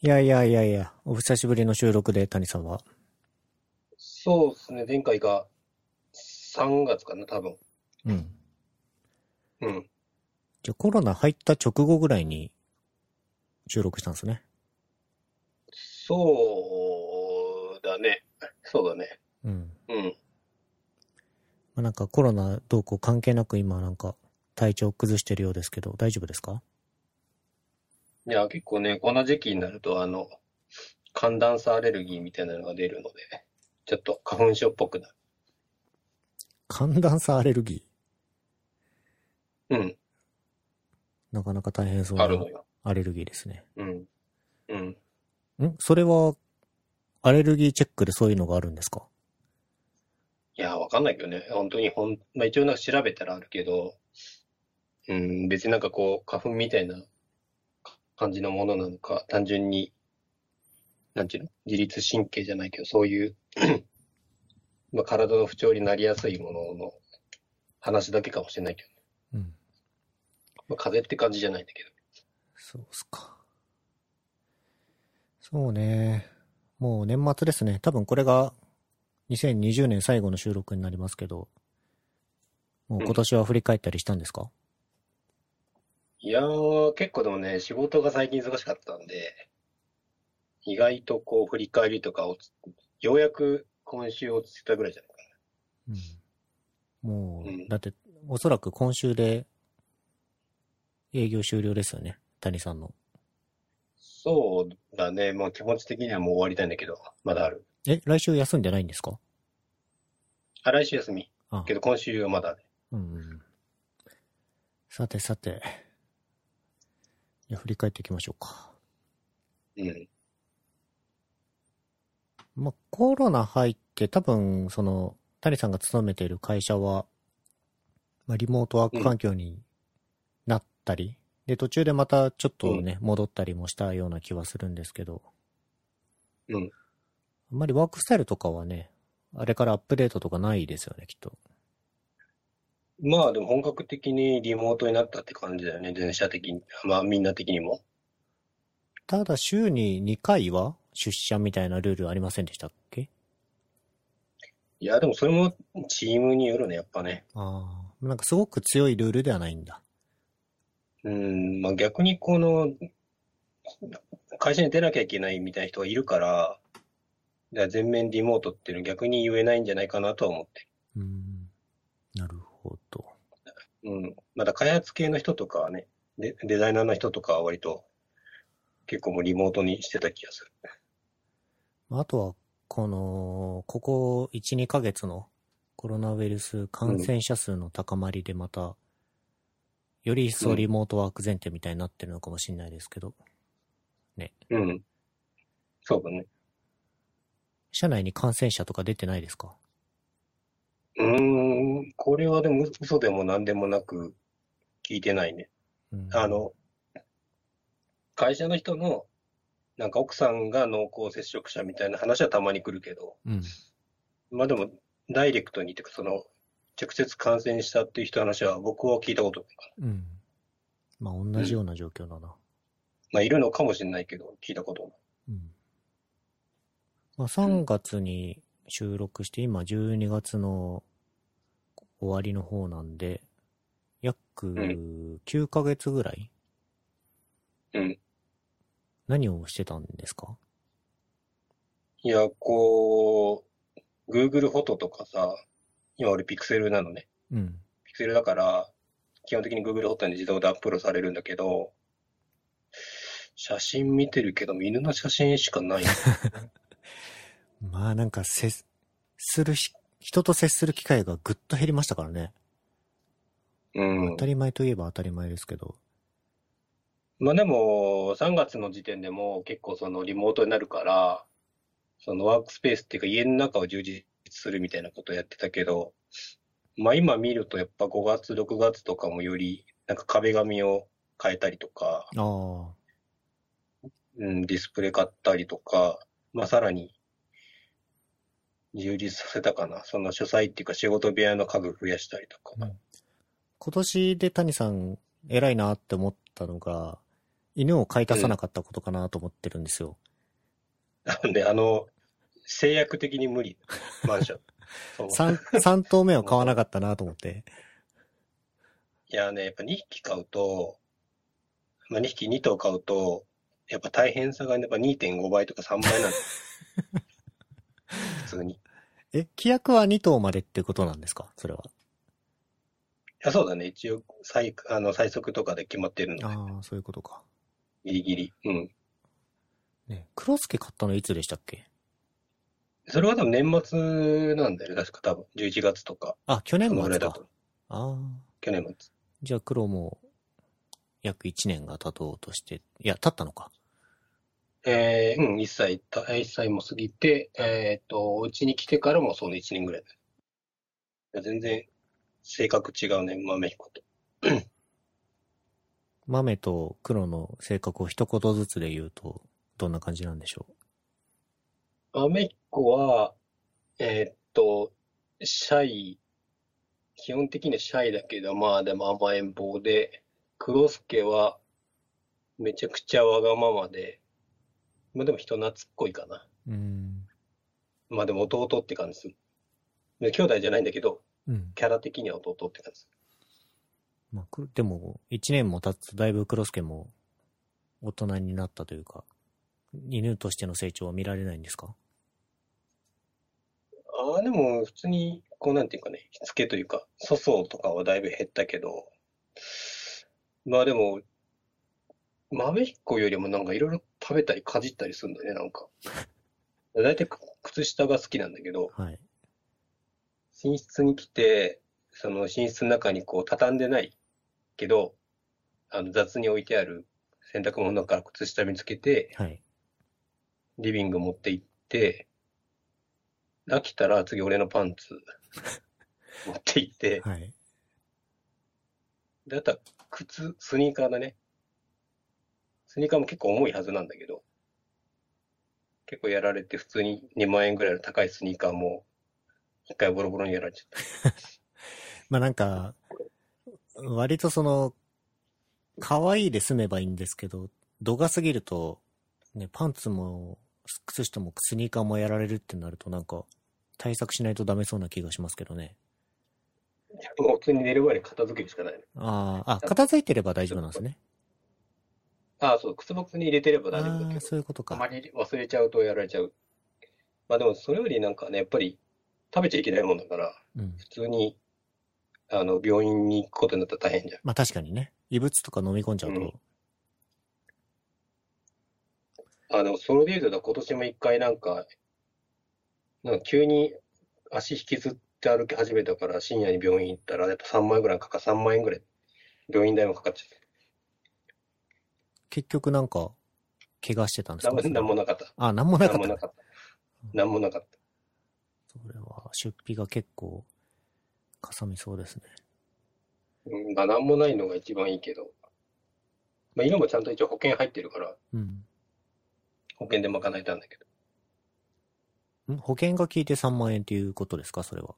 いやいやいやいや、お久しぶりの収録で谷さんは？そうですね、前回が3月かな、多分。うん。うん。じゃあコロナ入った直後ぐらいに収録したんですね。そうだね。そうだね。うん。うん。まあ、なんかコロナどうこう関係なく今なんか体調崩してるようですけど、大丈夫ですか？いや、結構ね、この時期になると、あの、寒暖差アレルギーみたいなのが出るので、ちょっと花粉症っぽくなる。寒暖差アレルギうん、ー。なかなか大変そうなあるのよ。アレルギーですね。うん。うん。ん？それは、アレルギーチェックでそういうのがあるんですか？いや、わかんないけどね。本当にほん、まあ一応なんか調べたらあるけど、うん、別になんかこう、花粉みたいな感じのものなのか、単純に、なんていうの？自律神経じゃないけど、そういう、まあ体の不調になりやすいものの話だけかもしれないけど、うん。まあ風邪って感じじゃないんだけど。そうっすか。そうね。もう年末ですね。多分これが2020年最後の収録になりますけど、もう今年は振り返ったりしたんですか、いやー、結構でもね、仕事が最近忙しかったんで、意外とこう振り返りとかをつ、ようやく今週落ち着いたぐらいじゃないかうん。もう、うんだって、おそらく今週で営業終了ですよね。谷さんの。そうだね。まあ気持ち的にはもう終わりたいんだけど、まだある。え、来週休んでないんですか？あ、来週休み。あけど今週はまだね。うんうんうん。さてさて。じゃあ振り返っていきましょうか。うん。まあ、コロナ入って多分、その、谷さんが勤めている会社は、まあ、リモートワーク環境になったり、で、途中でまたちょっとね、戻ったりもしたような気はするんですけど、うん。あんまりワークスタイルとかはね、あれからアップデートとかないですよね、きっと。まあでも本格的にリモートになったって感じだよね。全社的に。まあみんな的にも。ただ、週に2回は？出社みたいなルールありませんでしたっけ？いや、でもそれもチームによるね、やっぱね。ああ、なんかすごく強いルールではないんだ。うん、まあ逆にこの、会社に出なきゃいけないみたいな人がいるから、全面リモートっていうの逆に言えないんじゃないかなとは思ってうーん。なるほど。る。うん。まだ開発系の人とかはね、デデザイナーの人とかは割と結構もうリモートにしてた気がする。あとは、この、ここ1、2ヶ月のコロナウイルス感染者数の高まりでまた、より一層リモートワーク前提みたいになってるのかもしれないですけど、うん。そうだね。社内に感染者とか出てないですか？うーん、これはでも嘘でも何でもなく聞いてないね。うんあ、の、会社の人の、なんか奥さんが濃厚接触者みたいな話はたまに来るけど、うん。まあでも、ダイレクトにっていうか、その、直接感染したっていう人の話は僕は聞いたことない。うん。まあ、同じような状況だな。まあいるのかもしれないけど、聞いたことない。うん。まあ、3月に収録して、今12月の終わりの方なんで、約9ヶ月ぐらい？うん。何をしてたんですか？いや、こう、Google フォトとかさ、今俺ピクセルなのね。うん。ピクセルだから、基本的に Google フォトに自動でアップロードされるんだけど、写真見てるけど、犬の写真しかない。まあなんか接するし、人と接する機会がぐっと減りましたからね。うん当。たり前といえば当たり前ですけど。まあでも、3月の時点でも結構そのリモートになるから、そのワークスペースっていうか家の中を充実するみたいなことをやってたけど、まあ今見るとやっぱ5月、6月とかもよりなんか壁紙を変えたりとか、ああ。うん、ディスプレイ買ったりとか、まあさらに充実させたかな。その書斎っていうか仕事部屋の家具増やしたりとか。今年で谷さん偉いなって思ったのが、犬を飼い足さなかったことかなと思ってるんですよ。なんで、あの、制約的に無理。マンション。そう三、三頭目を飼わなかったなと思って。いやね、やっぱ2匹飼うと、まあ、2匹2頭飼うと、やっぱ大変さがやっぱ2.5倍とか3倍なんです。普通に。いえ、規約は2頭までってことなんですか？それは。や、そうだね。一応、最、あの、最速とかで決まってるので、ああ、そういうことか。ギリギリ。うん。ね、クロスケ買ったのいつでしたっけ？それは多分年末なんだよね。確か多分。11月とか。あ、去年末か。ああ。去年末。じゃあ黒も約1年が経とうとして、いや、経ったのか。えー、うん、1歳た、1歳も過ぎて、えっと、うちに来てからもその1年ぐらい。だ全然、性格違うね、豆彦と。豆と黒の性格を一言ずつで言うと、どんな感じなんでしょ豆彦は、えーっと、シャイ、基本的にはシャイだけど、まあでも甘えん坊で、黒助はめちゃくちゃわがままで、まあでも人懐っこいかな。ううん。まあでも弟って感じする。で兄弟じゃないんだけど、うん。キャラ的には弟って感じすまあ、くでも、1年も経つとだいぶ黒助も大人になったというか、犬としての成長は見られないんですか？る。ああ、でも普通に、こうなんていうかね、しつけというか、粗相とかはだいぶ減ったけど、まあでも、豆彦よりもなんかいろいろ食べたりかじったりするんだよね、なんか。だいたい靴下が好きなんだけど、はい。寝室に来て、その寝室の中にこう畳んでないけど、あの雑に置いてある洗濯物の中から靴下見つけて、はい。リビング持って行って、飽きたら次俺のパンツ 持って行って、はい。で、あとは靴、スニーカーだね。スニーカーも結構重いはずなんだけど、結構やられて普通に2万円ぐらいの高いスニーカーも一回ボロボロにやられちゃった。まあなんか、割とその、可愛いで済めばいいんですけど、度が過ぎると、ね、パンツも、靴下もスニーカーもやられるってなるとなんか、対策しないとダメそうな気がしますけどね。もう普通に寝る前に片付けるしかないの。ああ、あ、片付いてれば大丈夫なんですね。ああ、そう、靴ボックスに入れてれば大丈夫だああ、けど、そういうことか。たまに忘れちゃうとやられちゃう。まあでもそれよりなんかね、やっぱり食べちゃいけないもんだから、うん。普通に、あの、病院に行くことになったら大変じゃん。まあ確かにね。異物とか飲み込んじゃうと、うんあ、でもそれで言うと、今年も一回なんか、なんか急に足引きずって歩き始めたから深夜に病院行ったら、やっぱ3万円ぐらいかか、3万円ぐらい病院代もかかっちゃって。結局なんか、怪我してたんですか？なんもなかった。あ、なんもなかった。なんもなかった。なんもなかった。それは、出費が結構、かさみそうですね。うん、まあなんもないのが一番いいけど。まあ今もちゃんと一応保険入ってるから、うん。保険で賄えたんだけど。ん？保険が効いて3万円っていうことですか？それは。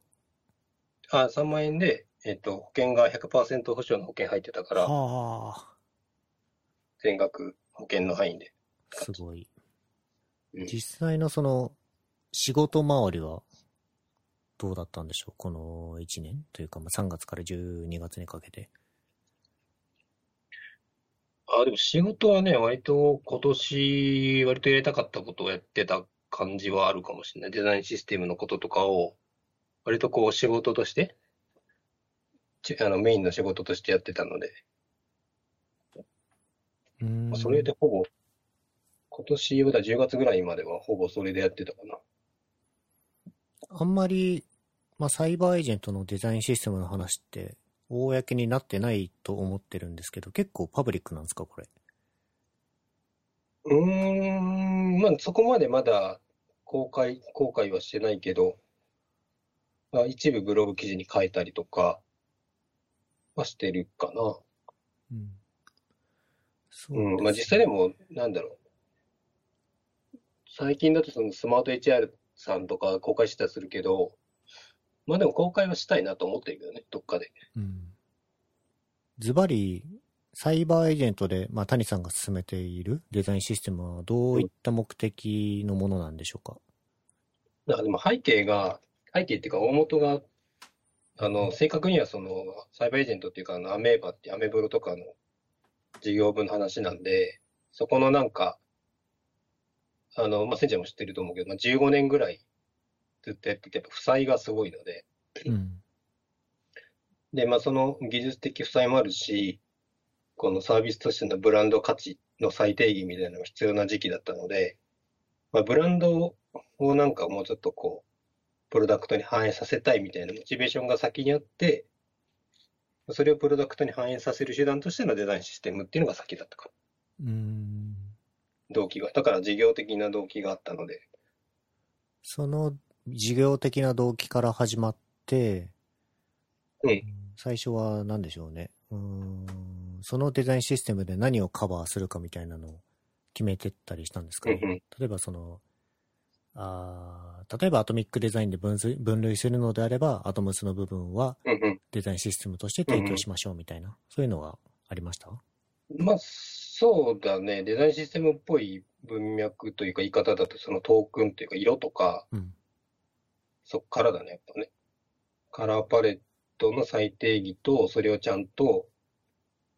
あ、3万円で、えっと、保険が100%保証の保険入ってたから、はあ、全額保険の範囲で。すごい。うん実際のその、仕事周りは、どうだったんでしょう？この1年？というか、まあ、3月から12月にかけて。あ、でも仕事はね、割と今年、割とやりたかったことをやってた感じはあるかもしれない。デザインシステムのこととかを、割とこう仕事として、ちあのメインの仕事としてやってたので、うーんまあそれでほぼ、今年はだ10月ぐらいまではほぼそれでやってたかな。あんまり、まあ、サイバーエージェントのデザインシステムの話って、公になってないと思ってるんですけど、結構パブリックなんですかこれ？うーん、まあそこまでまだ公開、公開はしてないけど、まあ、一部ブログ記事に書いたりとかはしてるかな。うん。そううん、まあ実際でも、なんだろう。最近だとそのスマート HR さんとか公開したりするけど、まあでも公開はしたいなと思ってるけどね、どっかで。うん。ズバリ、サイバーエージェントで、まあ、谷さんが進めているデザインシステムはどういった目的のものなんでしょうか、だからでも背景が、背景っていうか大元が、あの、正確にはその、サイバーエージェントっていうか、あの、アメーバってアメブロとかの事業部の話なんで、そこのなんか、あの、まあ、センちゃんも知ってると思うけど、まあ、15年ぐらいずっとやってて、やっぱ負債がすごいので、うん。で、まあ、その技術的負債もあるし、このサービスとしてのブランド価値の再定義みたいなのが必要な時期だったので、まあ、ブランドをなんかもうちょっとこう、プロダクトに反映させたいみたいなモチベーションが先にあって、それをプロダクトに反映させる手段としてのデザインシステムっていうのが先だったかうーん。ら。動機が。だから事業的な動機があったので。その事業的な動機から始まって、うん。最初は何でしょうね。うーん。そのデザインシステムで何をカバーするかみたいなのを決めてったりしたんですかね。うんうん。例えばその、あー例えばアトミックデザインで分類分類するのであれば、アトムスの部分はうんうん。デザインシステムとして提供しましょうみたいな、そういうのがありました？まあ、そうだね。デザインシステムっぽい文脈というか言い方だと、そのトークンというか色とか、うん。そっからだね、やっぱね。カラーパレットの最定義と、それをちゃんと、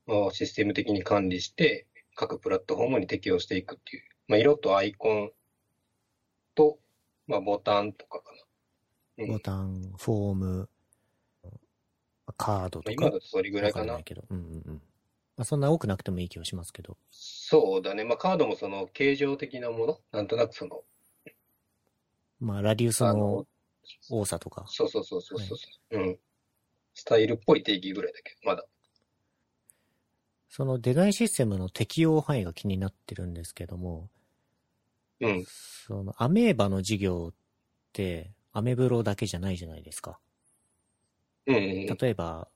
まあシステム的に管理して、各プラットフォームに適用していくっていう。まあ、色とアイコンと、まあ、ボタンとかかな。うんボタン、フォーム、カードとか。まあ今だとそれぐらいかない。けど。うんうんうん。まあ、そんな多くなくてもいい気がしますけど。そうだね。まあ、カードもその形状的なもの？なんとなくその、まあ、ラディウスのあの、多さとか。そうそうそうそうそう。うん。スタイルっぽい定義ぐらいだけど、まだ。そのデザインシステムの適用範囲が気になってるんですけども、うん。そのアメーバの事業って、アメブロだけじゃないじゃないですか。うんうんうん。例えば、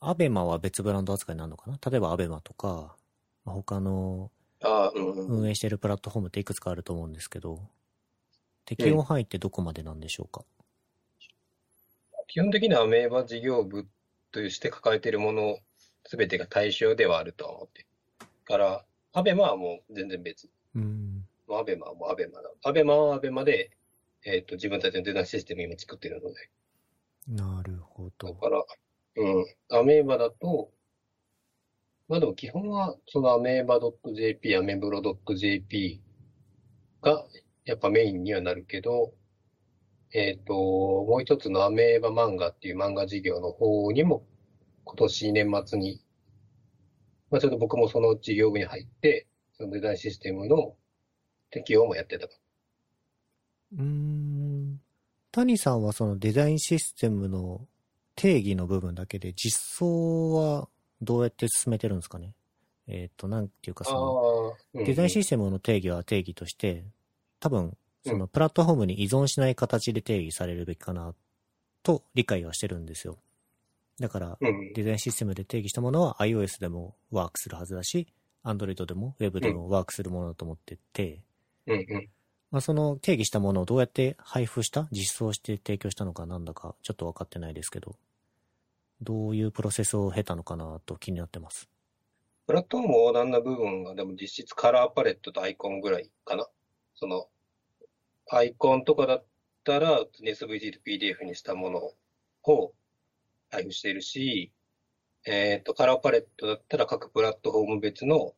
アベマは別ブランド扱いになるのかな？例えばアベマとか、まあ他の。運営しているプラットフォームっていくつかあると思うんですけど、適用範囲ってどこまでなんでしょうか、基本的にはアメーバ事業部として抱えているものすべてが対象ではあるとは思ってる。から、アベマはもう全然別。うん。アベマはもうアベマだ。アベマはアベマで、えっと、自分たちのデザインシステム今作ってるので。なるほど。だから、うん。アメーバだと、まあでも基本は、そのアメーバ .jp、アメブロ .jp が、やっぱメインにはなるけど、えっと、もう一つのアメーバ漫画っていう漫画事業の方にも、今年年末に、まあちょっと僕もその事業部に入って、そのデザインシステムの適用もやってた。うーん。谷さんはそのデザインシステムの定義の部分だけで実装はどうやって進めてるんですかね？えっ、と、なんていうかその、デザインシステムの定義は定義として、多分、そのプラットフォームに依存しない形で定義されるべきかな、と理解はしてるんですよ。だから、うん。デザインシステムで定義したものは iOS でもワークするはずだし、Android でも Web でもワークするものだと思ってて、うんうん。まあ、その定義したものをどうやって配布した実装して提供したのかなんだかちょっと分かってないですけど、どういうプロセスを経たのかなと気になってます。プラットフォーム横断な部分がでも実質カラーパレットとアイコンぐらいかな。その、アイコンとかだったら SVG と PDF にしたものを配布しているし、えっと、カラーパレットだったら各プラットフォーム別の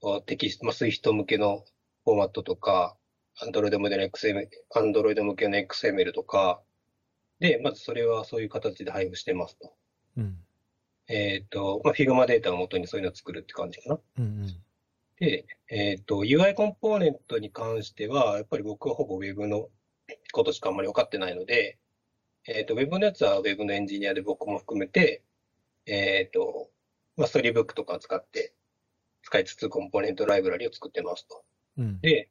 おテキスト、まあ、 Swift 向けのフォーマットとか、Android 向けの XML、Android 向けの XML とか、で、まずそれはそういう形で配布してますと。うん。えっと、まあ、Figma データを元にそういうのを作るって感じかな。うんうん。で、えっと、UI コンポーネントに関しては、やっぱり僕はほぼ Web のことしかあんまり分かってないので、えっと、Web のやつは Web のエンジニアで僕も含めて、えっと、まあ、ストーリーブックとか使って、使いつつコンポーネントライブラリを作ってますと。うん。で、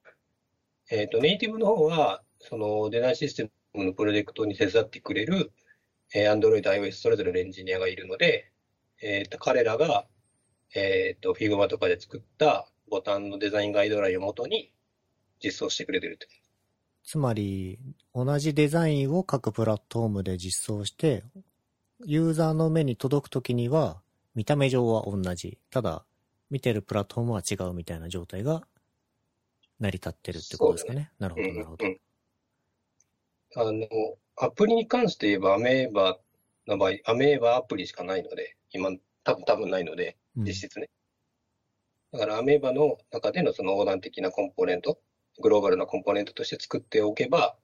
えっと、ネイティブの方は、そのデザインシステムのプロジェクトに手伝ってくれる、えー Android、iOS それぞれのエンジニアがいるので、えっと、彼らが、えっと、Figma とかで作ったボタンのデザインガイドラインをもとに実装してくれてると。つまり、同じデザインを各プラットフォームで実装して、ユーザーの目に届くときには、見た目上は同じ。ただ、見てるプラットフォームは違うみたいな状態が成り立ってるってことですかね。なるほど、なるほど。あの、アプリに関して言えば、アメーバの場合、アメーバアプリしかないので、今、多分多分ないので、実質ね。だから、アメーバの中でのその横断的なコンポーネント、グローバルなコンポーネントとして作っておけば、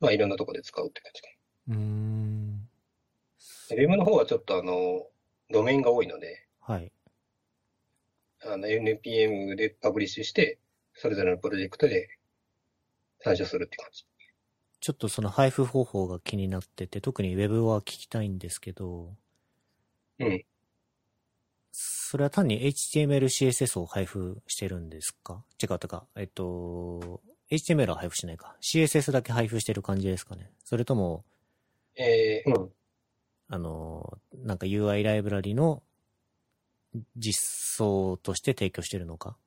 まあ、いろんなところで使うって感じかな。うん。ウェブの方はちょっとあの、ドメインが多いので、はい。あの、NPM でパブリッシュして、それぞれのプロジェクトで参照するって感じ。ちょっとその配布方法が気になってて、特に Web は聞きたいんですけど、うん。それは単に HTML、CSS を配布してるんですか？違ったか。えっと、HTML は配布しないか。CSS だけ配布してる感じですかね。それとも、えー、うん。あの、なんか UI ライブラリの実装として提供してるのか？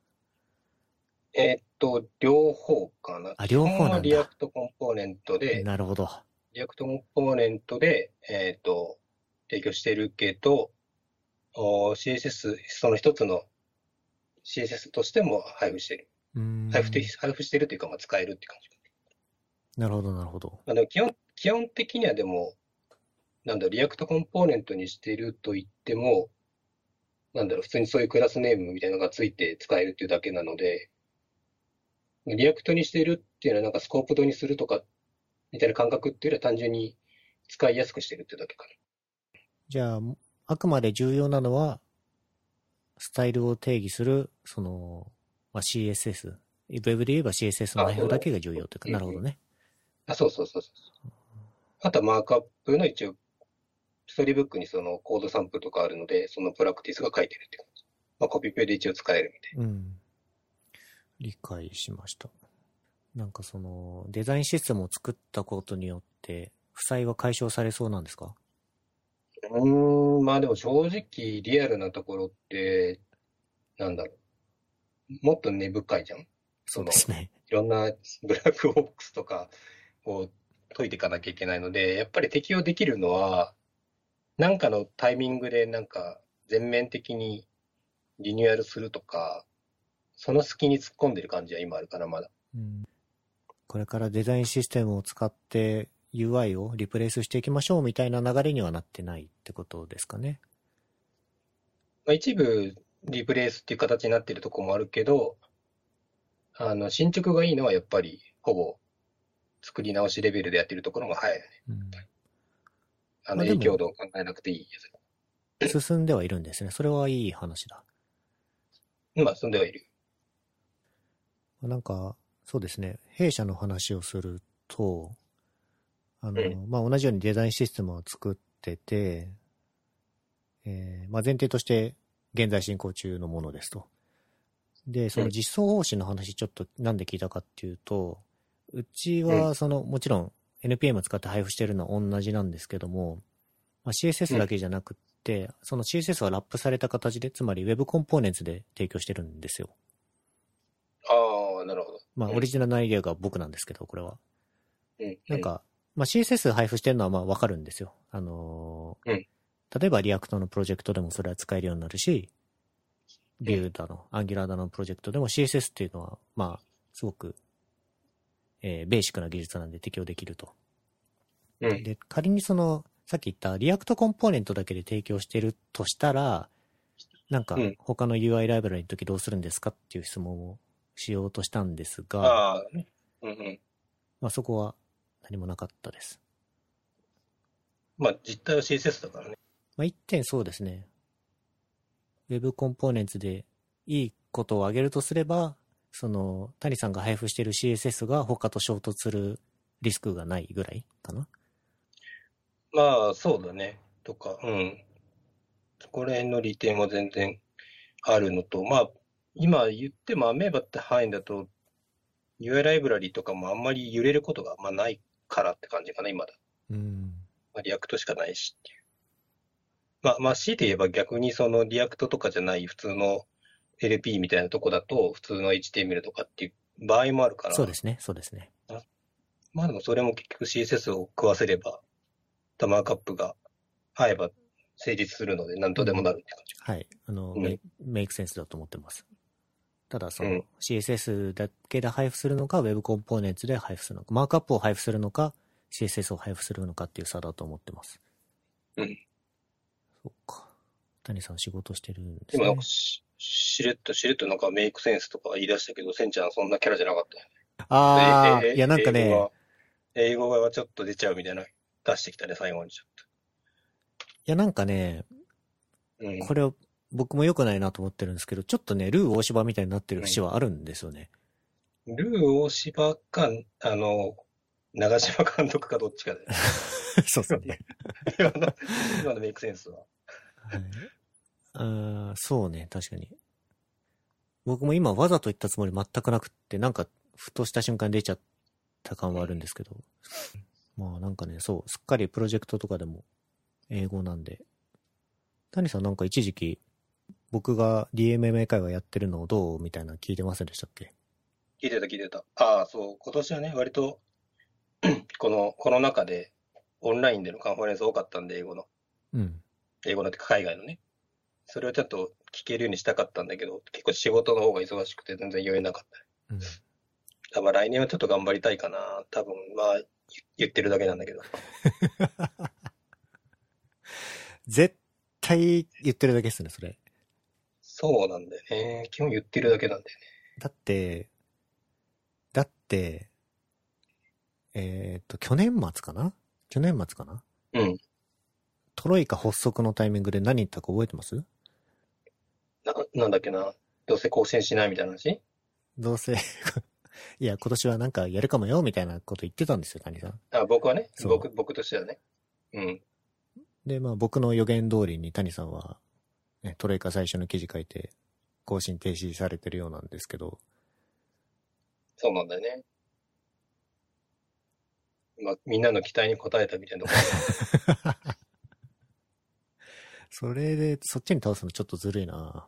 えー、っと、両方かな。あ、両方なんだ。リアクトコンポーネントで、なるほど。React コンポーネントで、えー、っと、提供してるけど、CSS、その一つの CSS としても配布してる。配布配布してるというか、まあ、使えるって感じ。なるほど、なるほど。あの基本基本的にはでも、なんだ React コンポーネントにしてると言っても、なんだろう、普通にそういう class name みたいなのがついて使えるっていうだけなので、React にしてるっていうのはなんか scoped にするとか、みたいな感覚っていうよりは単純に使いやすくしてるってだけかな。じゃあ、あくまで重要なのは、スタイルを定義する、その、まあ、CSS。 Web で言えば CSS の内容だけが重要というか、なるほどね。あ、そうそうそうそう。あとはマークアップの一応、 Storybook にそのコードサンプルとかあるので、そのプラクティスが書いてるって感じ。まあ、コピペで一応使えるみたいな。うん。理解しました。なんかその、デザインシステムを作ったことによって、負債は解消されそうなんですか？うん、まあでも正直リアルなところって、なんだろう。もっと根深いじゃん。そうですね。いろんなブラックボックスとかを解いていかなきゃいけないので、やっぱり適用できるのは、なんかのタイミングでなんか全面的にリニューアルするとか、その隙に突っ込んでる感じは今あるかな、まだ。うん、これからデザインシステムを使って UI をリプレイスしていきましょうみたいな流れにはなってないってことですかね。まあ、一部リプレイスっていう形になってるとこもあるけど、あの、進捗がいいのはやっぱりほぼ作り直しレベルでやってるところも早いよね。うん、あの、影響度を考えなくていいやつ。進んではいるんですね。それはいい話だ。まあ、進んではいる。なんか、そうですね。弊社の話をすると、あの、うん、まあ、同じようにデザインシステムを作ってて、えー、まあ、前提として現在進行中のものですと。で、その実装方針の話ちょっとなんで聞いたかっていうと、うちはその、もちろん NPM 使って配布してるのは同じなんですけども、まあ、CSS だけじゃなくって、その CSS はラップされた形で、つまり Web コンポーネンツで提供してるんですよ。なるほど。まあ、オリジナルのアイデアが僕なんですけど、これは。うん。なんか、まあ、CSS 配布してるのはまあわかるんですよ。あのー、うん。例えば React のプロジェクトでもそれは使えるようになるし、Vue だの、 Angular だのプロジェクトでも CSS っていうのは、まあ、すごく、えー、ベーシックな技術なんで適用できると。うん。で、仮にその、さっき言った React コンポーネントだけで提供してるとしたら、なんか、他の UI ライブラリの時どうするんですかっていう質問をしようとしたんですが、ああ、うんうん。まあそこは何もなかったです。まあ実態は CSS だからね。まあ一点そうですね。Web コンポーネンツでいいことを挙げるとすれば、その、谷さんが配布している CSS が他と衝突するリスクがないぐらいかなまあ、そうだね。とか、うん。そこら辺の利点は全然あるのと、まあ、今言ってもアメーバって範囲だと、UI ライブラリとかもあんまり揺れることがまあないからって感じかな、今だ。うん。まあ、 React しかないしっていう。まあ、まあ、強いて言えば逆にその React とかじゃない普通の LP みたいなとこだと、普通の HTML とかっていう場合もあるから。そうですね、そうですね。まあでもそれも結局 CSS を食わせれば、マークアップが合えば成立するので、なんとでもなるって感じ。はい。あの、うん make sense だと思ってます。ただ、その、うん CSS だけで配布するのか、Web コンポーネンツで配布するのか、マークアップを配布するのか、CSS を配布するのかっていう差だと思ってます。うん。そっか。谷さん仕事してるんですね今なんか。し、しれっとしれっとなんかメイクセンスとか言い出したけど、センちゃんそんなキャラじゃなかったよね。ああ、ええいやなんかね英語が、英語がちょっと出ちゃうみたいな、出してきたね、最後にちょっいやなんかね、と。うん。これを僕も良くないなと思ってるんですけど、ちょっとね、ルー大芝みたいになってる節はあるんですよね。ルー大柴か、あの、長嶋監督かどっちかで。そうですね。今の、今のメイクセンスは。はい、あーそうね、確かに。僕も今わざと言ったつもり全くなくって、なんか、ふとした瞬間に出ちゃった感はあるんですけど。まあなんかね、そう、すっかりプロジェクトとかでも英語なんで。谷さんなんか一時期、僕が DMMA 会話やってるのをどうみたいなの聞いてませんでしたっけ？聞いてた聞いてた。ああ、そう、今年はね、割と、このコロナ禍で、オンラインでのカンファレンス多かったんで、英語の。うん。英語のってか海外のね。それをちょっと聞けるようにしたかったんだけど、結構仕事の方が忙しくて全然言えなかった。うん、だから来年はちょっと頑張りたいかな。多分、まあ、言言ってるだけなんだけど。絶対言ってるだけですね、それ。そうなんだよね。基本言ってるだけなんだよね。だって、だって、えっ、と、去年末かな？去年末かな？うん。トロイカ発足のタイミングで何言ったか覚えてます？な、なんだっけな？どうせ更新しないみたいな話？どうせ、いや、今年はなんかやるかもよ、みたいなこと言ってたんですよ、谷さん。あ、僕はね？僕、僕としてはね。うん。で、まあ僕の予言通りに谷さんは、ね、トロイカ最初の記事書いて、更新停止されてるようなんですけど、そうなんだよね。まあ、みんなの期待に応えたみたいなところ。それで、そっちに倒すのちょっとずるいな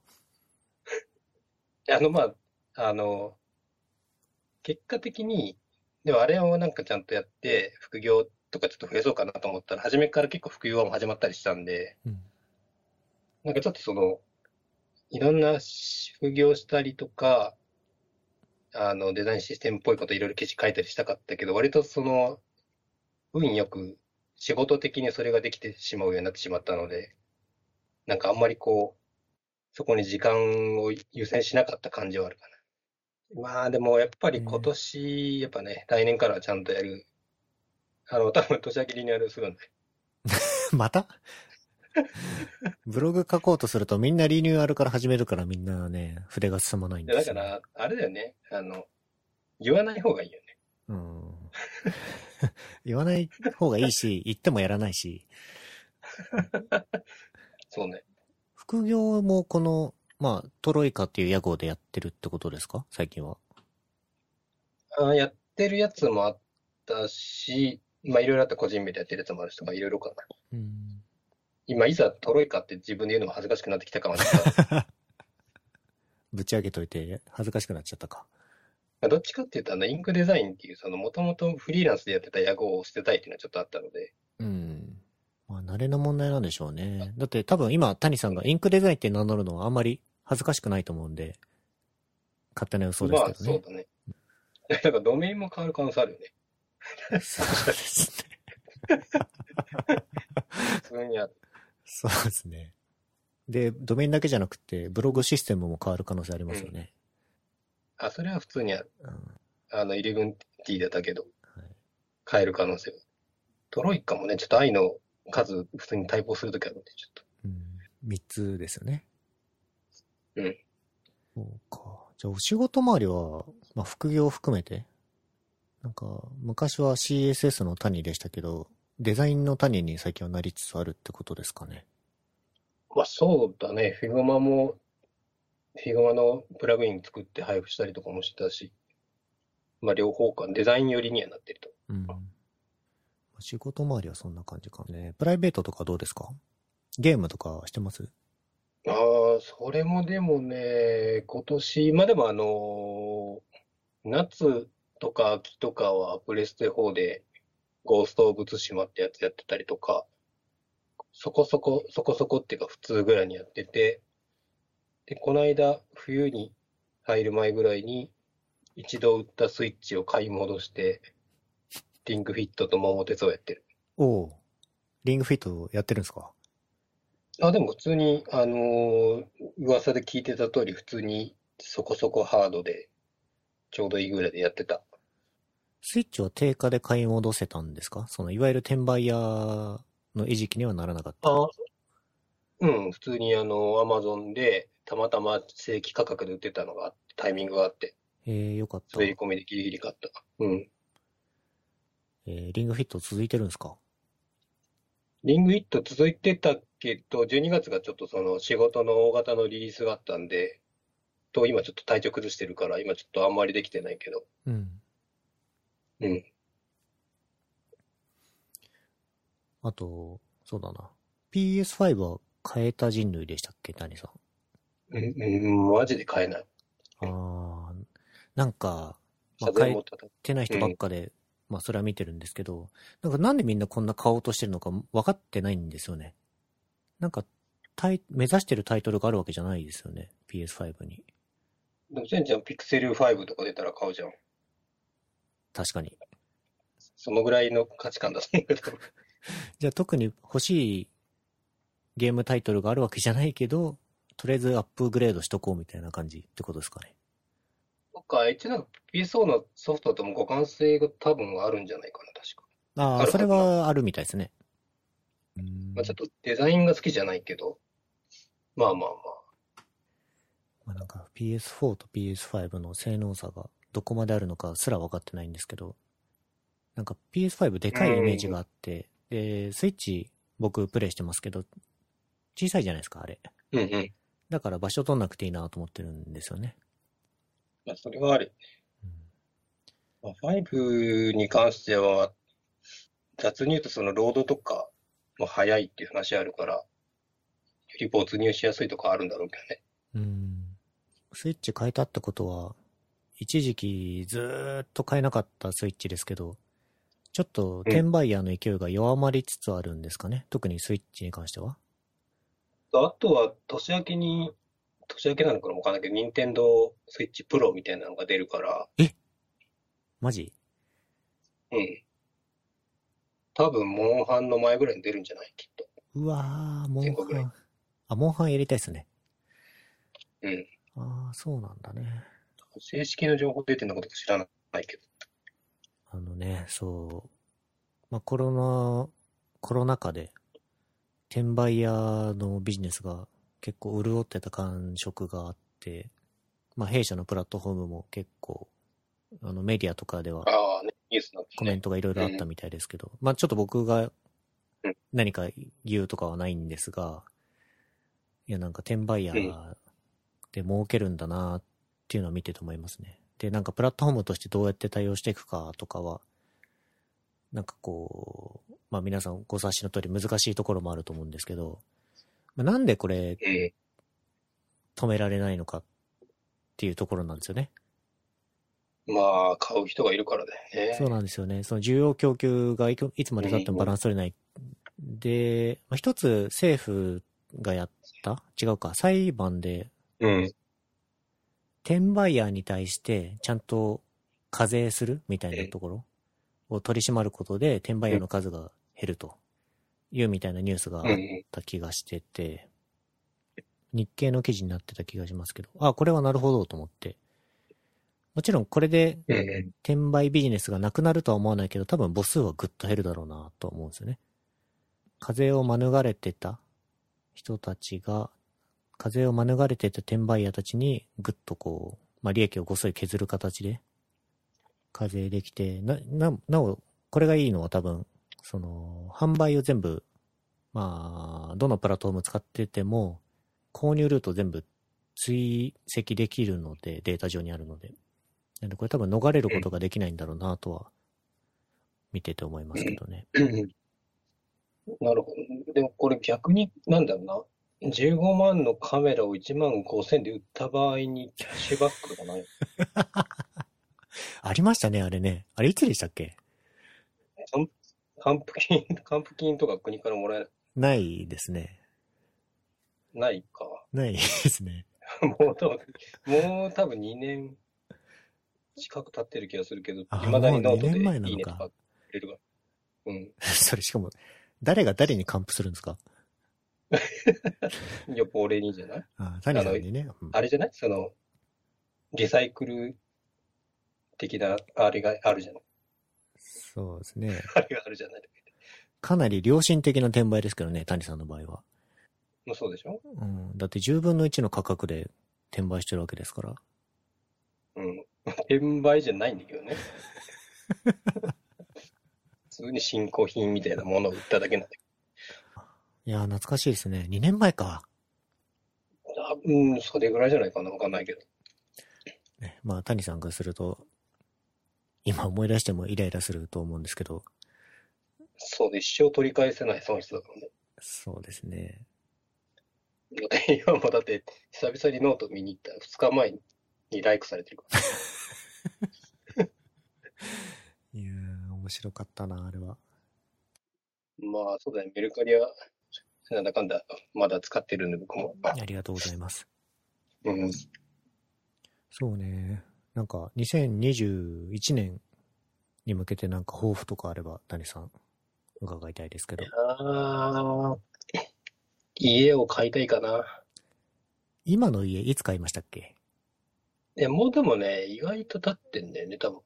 あの、まあ、あの、結果的に、でもあれをなんかちゃんとやって、副業とかちょっと増やそうかなと思ったら、初めから結構副業も始まったりしたんで、うん。なんかちょっとその、いろんな副業したりとか、あの、デザインシステムっぽいこといろいろ記事書いたりしたかったけど、割とその、運よく仕事的にそれができてしまうようになってしまったので、なんかあんまりこう、そこに時間を優先しなかった感じはあるかな。まあでもやっぱり今年、やっぱね、来年からはちゃんとやる。あの、多分年明けリニューアルするんで。また？ブログ書こうとするとみんなリニューアルから始めるからみんなね、筆が進まないんですよ。だから、あれだよね。あの、言わない方がいいよね。うん。言わない方がいいし、言ってもやらないし、そうね。副業もこの、まあ、トロイカっていう屋号でやってるってことですか？最近は。あやってるやつもあったし、まあいろいろあった個人名でやってるやつもあるしとかいろいろかな。うん。今、いざトロイカって自分で言うのも恥ずかしくなってきたかもしれない。ぶち上げといて恥ずかしくなっちゃったか。どっちかっていうと、あの、インクデザインっていう、その、もともとフリーランスでやってた屋号を捨てたいっていうのはちょっとあったので、うん。まあ、慣れの問題なんでしょうね。だって多分今、谷さんがインクデザインって名乗るのはあんまり恥ずかしくないと思うんで、勝手な予想ですまあ、けどね。そうだね。だからドメインも変わる可能性あるよね。そうですね。普通にある。そうですね。で、ドメインだけじゃなくて、ブログシステムも変わる可能性ありますよね。あ、それは普通にある。うんあの、11T だったけど、はい変える可能性は。トロイカもね、ちょっと愛の数、普通に対抗するときあるんで、ちょっと。うん、3つですよね。うん。そうか。じゃあ、お仕事周りは、まあ、副業を含めて、なんか、昔は CSS の谷でしたけど、デザインの谷に最近はなりつつあるってことですかね。まあそうだね、フィグマも、Figma のプラグイン作って配布したりとかもしてたし、まあ両方か、デザイン寄りにはなってると。うん。仕事周りはそんな感じかね。プライベートとかどうですか？ゲームとかしてます？ああ、それもでもね、今年、まあでもあの夏とか秋とかはプレステ4でゴースト・オブ・ツシマってやつやってたりとかそこそこ、そこそこっていうか普通ぐらいにやってて、で、この間、冬に入る前ぐらいに、一度売ったスイッチを買い戻して、リングフィットと桃鉄をやってる。おうリングフィットやってるんですか？あ、でも普通に、あのー噂で聞いてた通り、普通にそこそこハードで、ちょうどいいぐらいでやってた。スイッチは定価で買い戻せたんですか？その、いわゆる転売屋の餌食にはならなかった。あ、うん、普通にあの、アマゾンで、たまたま正規価格で売ってたのがあって、タイミングがあって、えー、よかった。滑り込みでギリギリ買った。うん。えーリングフィット続いてるんですか？リングヒット続いてたけど、12月がちょっとその仕事の大型のリリースがあったんで、と、今ちょっと体調崩してるから、今ちょっとあんまりできてないけど、うん。うん。あと、そうだな。PS5 は変えた人類でしたっけ？谷さん。うん、うん、マジで買えない。あー、なんか、まあ、風変えてない人ばっかで、まあそれは見てるんですけど、なんかなんでみんなこんな買おうとしてるのか分かってないんですよね。なんか、タイ目指してるタイトルがあるわけじゃないですよね。PS5 に。でも、センちゃんピクセル5とか出たら買うじゃん。確かに。そのぐらいの価値観だと思うけど。じゃあ特に欲しいゲームタイトルがあるわけじゃないけど、とりあえずアップグレードしとこうみたいな感じってことですかね。そっか、一応なんか PSO のソフトとも互換性が多分あるんじゃないかな、確か。ああ、それはあるみたいですね。うんまあちょっとデザインが好きじゃないけど、まあまあまあ。まあ、なんか PS4 と PS5 の性能差がどこまであるのかすら分かってないんですけど、なんか PS5 でかいイメージがあって、で、スイッチ僕プレイしてますけど、小さいじゃないですか、あれ。うんうん。だから場所取んなくていいなと思ってるんですよね。まあそれはある。うんまあ、5に関しては、雑に言うとそのロードとかも早いっていう話あるから、より没入しやすいとかあるんだろうけどね。うん。スイッチ変えたってことは、一時期ずーっと買えなかったスイッチですけど、ちょっと転売ヤーの勢いが弱まりつつあるんですかね？特にスイッチに関しては。あとは年明けに、年明けなのかなわかんないけど、任天堂スイッチプロみたいなのが出るから、マジ？うん。多分、モンハンの前ぐらいに出るんじゃない？きっと。うわー、モンハン。あ、モンハンやりたいっすね。うん。ああ、そうなんだね。正式な情報出てんのか知らないけど。あのね、そう。まあ、コロナ、コロナ禍で、転売屋のビジネスが結構潤ってた感触があって、まあ、弊社のプラットフォームも結構、あの、メディアとかではああ、ね、ニュースなんですね。コメントがいろいろあったみたいですけど、まあ、ちょっと僕がうん何か言うとかはないんですが、いや、なんか転売屋で儲けるんだなっていうのを見てて思いますね。で、なんかプラットフォームとしてどうやって対応していくかとかは、なんかこう、まあ皆さんご察しの通り難しいところもあると思うんですけど、まあ、なんでこれうん。止められないのかっていうところなんですよね。まあ、買う人がいるからね。そうなんですよね。その需要供給がいつまで経ってもバランス取れない。で、まあ、一つ政府がやった違うか。裁判でうん。転売ヤーに対してちゃんと課税するみたいなところを取り締まることで転売ヤーの数が減るというみたいなニュースがあっうん。た気がしてて、日経の記事になってた気がしますけど、あ、これはなるほどと思って。もちろんこれでうん。転売ビジネスがなくなるとは思わないけど、多分母数はぐっと減るだろうなと思うんですよね。課税を免れてた人たちが、課税を免れてた転売屋たちにぐっとこう、まあ利益をごそり削る形で課税できて、な、な、なお、これがいいのは多分、その、販売を全部、まあ、どのプラットフォーム使ってても、購入ルート全部追跡できるので、データ上にあるので。なんでこれ多分逃れることができないんだろうなとは、見てて思いますけどね。なるほど。でもこれ逆に、なんだろうな。15万のカメラを1万5千で売った場合にキャッシュバックとかない ありましたね、あれね。あれいつでしたっけ？還付金、還付金とか国からもらえない。ないですね。ないか。ないですね。もう多分、もう多分2年近く経ってる気がするけど、あ未だにノートもう2でいいねとかくれるが。うん。それしかも、誰が誰に還付するんですか？よく俺にじゃない？あ谷さんにね。うんあれじゃない？その、リサイクル的な、あれがあるじゃない？そうですね。あれがあるじゃない？かなり良心的な転売ですけどね、谷さんの場合は。もうそうでしょ？うん。だって10分の1の価格で転売してるわけですから。うん。転売じゃないんだけどね。普通に新興品みたいなものを売っただけなんだけいやー、懐かしいですね。2年前か。ど。あうん、それぐらいじゃないかなわかんないけど。ね、まあ、谷さんからすると、今思い出してもイライラすると思うんですけど、そうで、一生取り返せない損失だからね。そうですね。だって今もだって、久々にノート見に行ったら2日前にライクされてるから。いやー、面白かったな、あれは。まあ、そうだね。メルカリは、なんだかんだ、まだ使ってるんで、僕も。ありがとうございます。うん。そうね。なんか、2021年に向けてなんか抱負とかあれば、谷さん、伺いたいですけど。ああ、家を買いたいかな。今の家、いつ買いましたっけ？いや、もうでもね、意外と経ってんだよね、多分。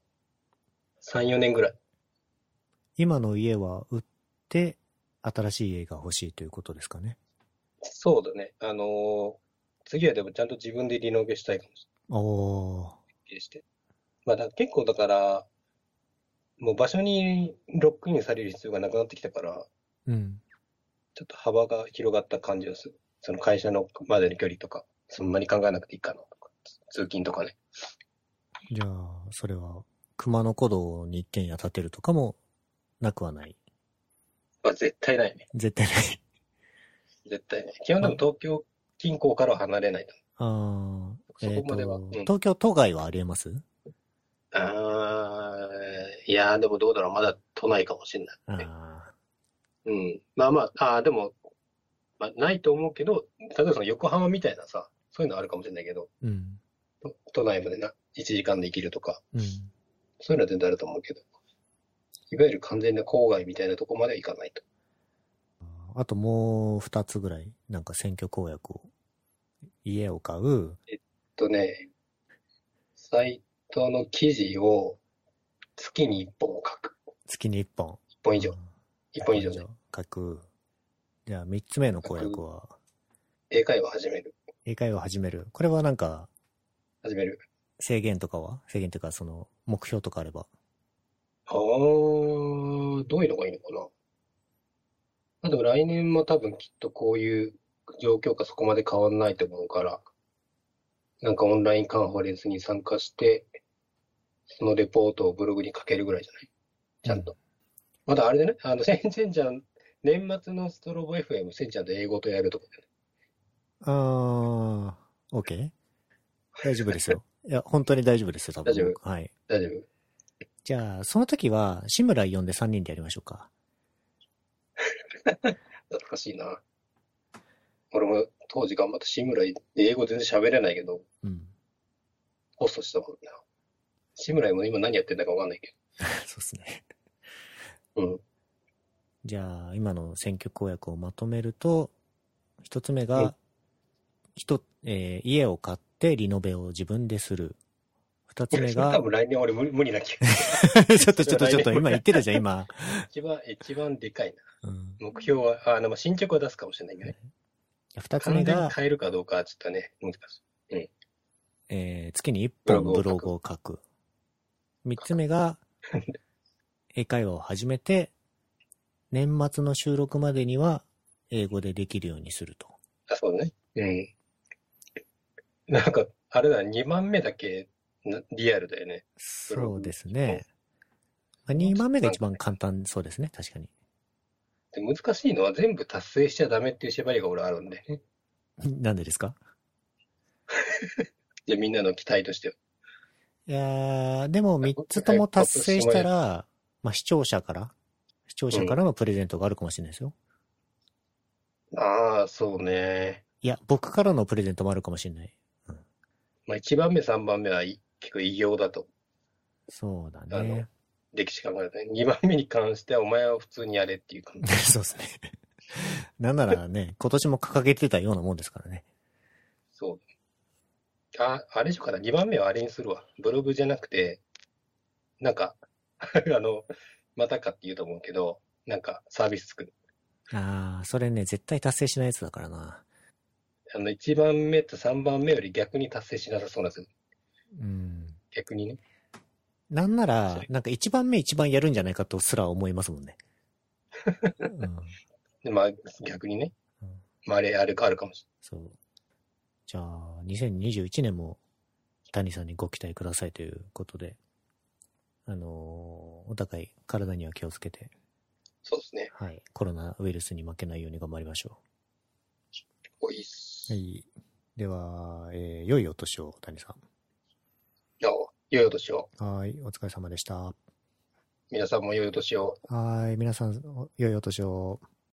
3、4年ぐらい。今の家は売って、新しい家が欲しいということですかね。そうだね。あのー次はでもちゃんと自分でリノベしたいかもしおー。れないして。まあ、だ結構だから、もう場所にロックインされる必要がなくなってきたから、うん。ちょっと幅が広がった感じがする。その会社のまでの距離とか、そんなに考えなくていいかなとか、通勤とかね。じゃあ、それは、熊野古道に一軒家建てるとかも、なくはない。まあ、絶対ないね。絶対ない。絶対ね。基本でも東京近郊からは離れないと。ああ、そこまではえーとうん東京都外はありえます？あーいやーでもどうだろう。まだ都内かもしれない、ね。あうん。まあまあ、あーでも、まあ、ないと思うけど、例えばその横浜みたいなさ、そういうのあるかもしれないけど、ーうん。都都内までな、1時間で行けるとか、うん。そういうのは全然あると思うけど、いわゆる完全な郊外みたいなとこまでは行かないと。あともう二つぐらい、なんか選挙公約を。家を買う。とね、サイトの記事を月に1本書く。月に一本。1本以上うん。1本以上ね。書く。じゃあ三つ目の公約は、英会話始める。英会話を始める。これはなんか、始める。制限とかは？制限というか、その、目標とかあれば？あー、どういうのがいいのかな？まあでも来年も多分きっとこういう状況かそこまで変わんないと思うから、なんかオンラインカンファレンスに参加して、そのレポートをブログに書けるぐらいじゃない？ちゃんと。まだあれでね、あの、せんせんちゃん、年末のストロボ FM、せんちゃんと英語とやるとかでね。あー、OK? 大丈夫ですよ。いや、本当に大丈夫ですよ、多分。大丈夫？はい。大丈夫？じゃあ、その時は、志村呼んで3人でやりましょうか。懐かしいな。俺も当時頑張って志村、英語全然喋れないけど、うん。ホストしたもんな。志村も今何やってんだかわかんないけ そうですね。ど。うん。じゃあ、今の選挙公約をまとめると、一つ目うんが、一、えー家を買ってリノベを自分でする。二つ目それ多が、分来年俺無理無理な気がちょっとちょっとちょっと、今言ってるじゃん、今。一番、一番でかいな。うん。目標は、あ、でも進捗は出すかもしれないけどね。二つ目が、変えるかどうかはちょっとね、難しい。えー月に一本ブブログを書く。三つ目が、英会話を始めて、年末の収録までには英語でできるようにすると。あ、そうね。うん。なんか、あれだ、2番目だけなリアルだよね。そうですね。まあ、2番目が一番簡単そうですね、確かに。で難しいのは全部達成しちゃダメっていう縛りが俺あるんで。なんでですか？じゃあみんなの期待としては。いやー、でも3つとも達成したら、まあ視聴者から、視聴者からのプレゼントがあるかもしれないですよ。ああ、そうね。いや、僕からのプレゼントもあるかもしれない。まあ、1番目、3番目はい結構異形だと、そうだね。歴史考えるとね。2番目に関しては、お前は普通にやれっていう感じ。そうですね。なんならね、今年も掲げてたようなもんですからね。そう。あ、あれでしょうかな。2番目はあれにするわ。ブログじゃなくて、なんか、あの、またかって言うと思うけど、なんかサービス作る。ああ、それね、絶対達成しないやつだからな。あの、1番目と3番目より逆に達成しなさそうなんですよ。うん。逆にね。なんならなんか一番目一番やるんじゃないかとすら思いますもんね。うん。でまあ、逆にね。うんまあ、あれ、あれかあるかもしそう。じゃあ、2021年も谷さんにご期待くださいということで、あのーお互い体には気をつけて、れない。そうですね。はい、コロナウイルスに負けないように頑張りましょおいっす。う。はい。では、えー良いお年を、谷さじゃあ、良いお年を。ん。はい、お疲れ様でした。皆さんも良いお年を。はい、皆さん、お良いお年を。